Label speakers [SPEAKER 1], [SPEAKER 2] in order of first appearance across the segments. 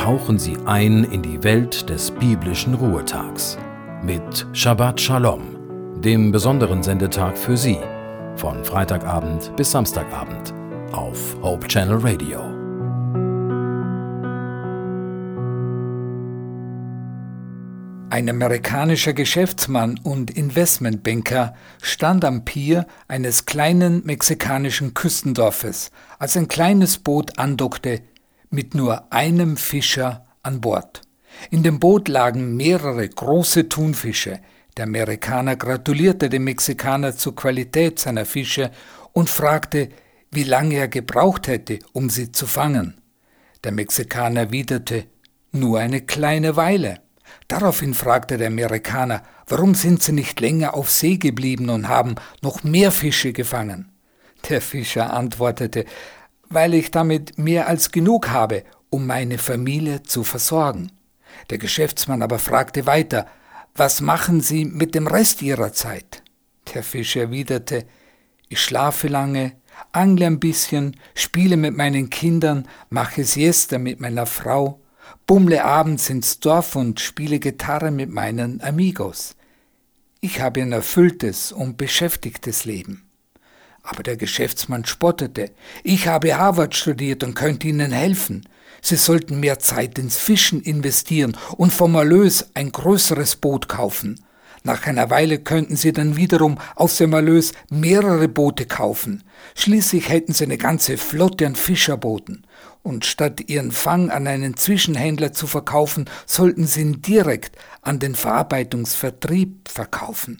[SPEAKER 1] tauchen Sie ein in die Welt des biblischen Ruhetags mit Shabbat Shalom, dem besonderen Sendetag für Sie, von Freitagabend bis Samstagabend auf Hope Channel Radio.
[SPEAKER 2] Ein amerikanischer Geschäftsmann und Investmentbanker stand am Pier eines kleinen mexikanischen Küstendorfes, als ein kleines Boot andockte, mit nur einem Fischer an Bord. In dem Boot lagen mehrere große Thunfische. Der Amerikaner gratulierte dem Mexikaner zur Qualität seiner Fische und fragte, wie lange er gebraucht hätte, um sie zu fangen. Der Mexikaner erwiderte, nur eine kleine Weile. Daraufhin fragte der Amerikaner, warum sind sie nicht länger auf See geblieben und haben noch mehr Fische gefangen? Der Fischer antwortete, weil ich damit mehr als genug habe, um meine Familie zu versorgen. Der Geschäftsmann aber fragte weiter, was machen Sie mit dem Rest Ihrer Zeit? Der Fischer erwiderte, ich schlafe lange, angle ein bisschen, spiele mit meinen Kindern, mache Siesta mit meiner Frau, bummle abends ins Dorf und spiele Gitarre mit meinen Amigos. Ich habe ein erfülltes und beschäftigtes Leben. Aber der Geschäftsmann spottete. Ich habe Harvard studiert und könnte Ihnen helfen. Sie sollten mehr Zeit ins Fischen investieren und vom Erlös ein größeres Boot kaufen. Nach einer Weile könnten Sie dann wiederum aus dem Erlös mehrere Boote kaufen. Schließlich hätten Sie eine ganze Flotte an Fischerbooten. Und statt Ihren Fang an einen Zwischenhändler zu verkaufen, sollten Sie ihn direkt an den Verarbeitungsvertrieb verkaufen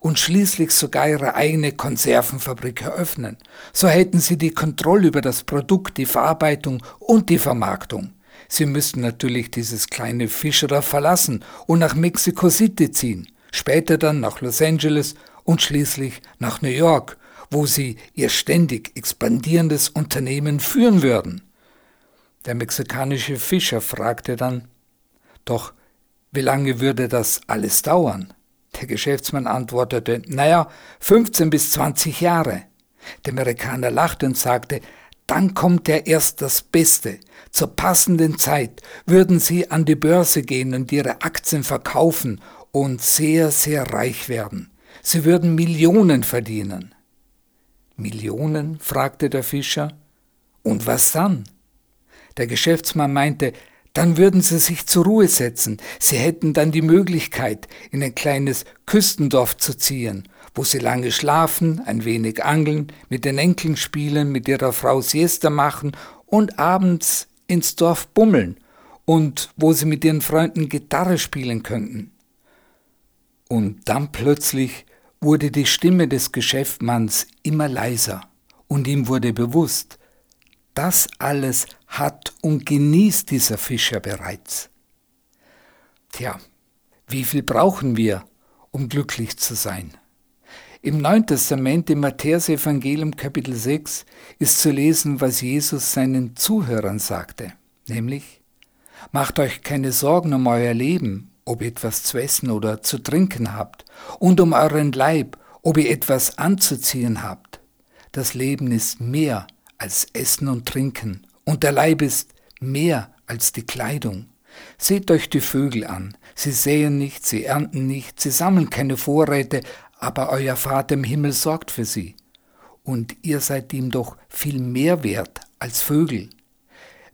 [SPEAKER 2] und schließlich sogar ihre eigene Konservenfabrik eröffnen. So hätten sie die Kontrolle über das Produkt, die Verarbeitung und die Vermarktung. Sie müssten natürlich dieses kleine Fischerer verlassen und nach Mexico City ziehen, später dann nach Los Angeles und schließlich nach New York, wo sie ihr ständig expandierendes Unternehmen führen würden. Der mexikanische Fischer fragte dann, doch wie lange würde das alles dauern? Der Geschäftsmann antwortete, naja, 15 bis 20 Jahre. Der Amerikaner lachte und sagte, dann kommt ja erst das Beste. Zur passenden Zeit würden Sie an die Börse gehen und Ihre Aktien verkaufen und sehr, sehr reich werden. Sie würden Millionen verdienen. Millionen? fragte der Fischer. Und was dann? Der Geschäftsmann meinte, dann würden sie sich zur Ruhe setzen. Sie hätten dann die Möglichkeit, in ein kleines Küstendorf zu ziehen, wo sie lange schlafen, ein wenig angeln, mit den Enkeln spielen, mit ihrer Frau Siesta machen und abends ins Dorf bummeln und wo sie mit ihren Freunden Gitarre spielen könnten. Und dann plötzlich wurde die Stimme des Geschäftsmanns immer leiser und ihm wurde bewusst, das alles hat und genießt dieser Fischer bereits. Tja, wie viel brauchen wir, um glücklich zu sein? Im Neuen Testament, im Matthäus-Evangelium Kapitel 6, ist zu lesen, was Jesus seinen Zuhörern sagte, nämlich, Macht euch keine Sorgen um euer Leben, ob ihr etwas zu essen oder zu trinken habt, und um euren Leib, ob ihr etwas anzuziehen habt. Das Leben ist mehr als Essen und Trinken, und der Leib ist mehr als die Kleidung. Seht euch die Vögel an, sie säen nicht, sie ernten nicht, sie sammeln keine Vorräte, aber euer Vater im Himmel sorgt für sie. Und ihr seid ihm doch viel mehr wert als Vögel.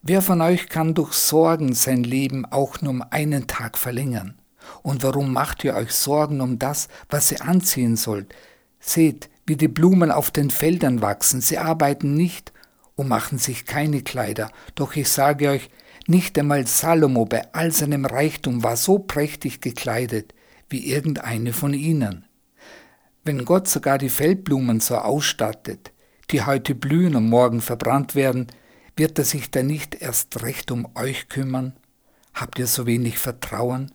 [SPEAKER 2] Wer von euch kann durch Sorgen sein Leben auch nur um einen Tag verlängern? Und warum macht ihr euch Sorgen um das, was ihr anziehen sollt? Seht, wie die Blumen auf den Feldern wachsen, sie arbeiten nicht und machen sich keine Kleider. Doch ich sage euch, nicht einmal Salomo bei all seinem Reichtum war so prächtig gekleidet wie irgendeine von ihnen. Wenn Gott sogar die Feldblumen so ausstattet, die heute blühen und morgen verbrannt werden, wird er sich dann nicht erst recht um euch kümmern? Habt ihr so wenig Vertrauen?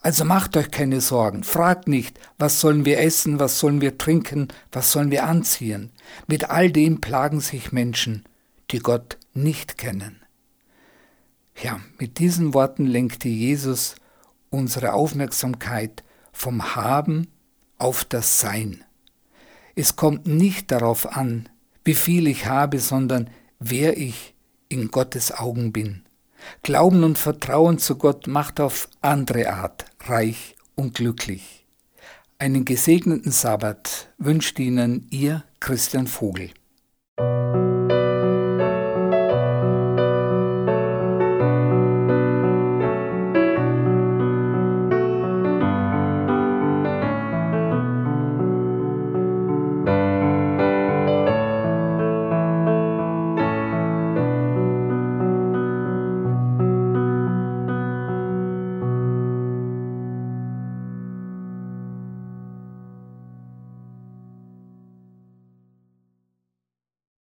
[SPEAKER 2] Also macht euch keine Sorgen, fragt nicht, was sollen wir essen, was sollen wir trinken, was sollen wir anziehen. Mit all dem plagen sich Menschen, die Gott nicht kennen. Ja, mit diesen Worten lenkte Jesus unsere Aufmerksamkeit vom Haben auf das Sein. Es kommt nicht darauf an, wie viel ich habe, sondern wer ich in Gottes Augen bin. Glauben und Vertrauen zu Gott macht auf andere Art reich und glücklich. Einen gesegneten Sabbat wünscht Ihnen Ihr Christian Vogel.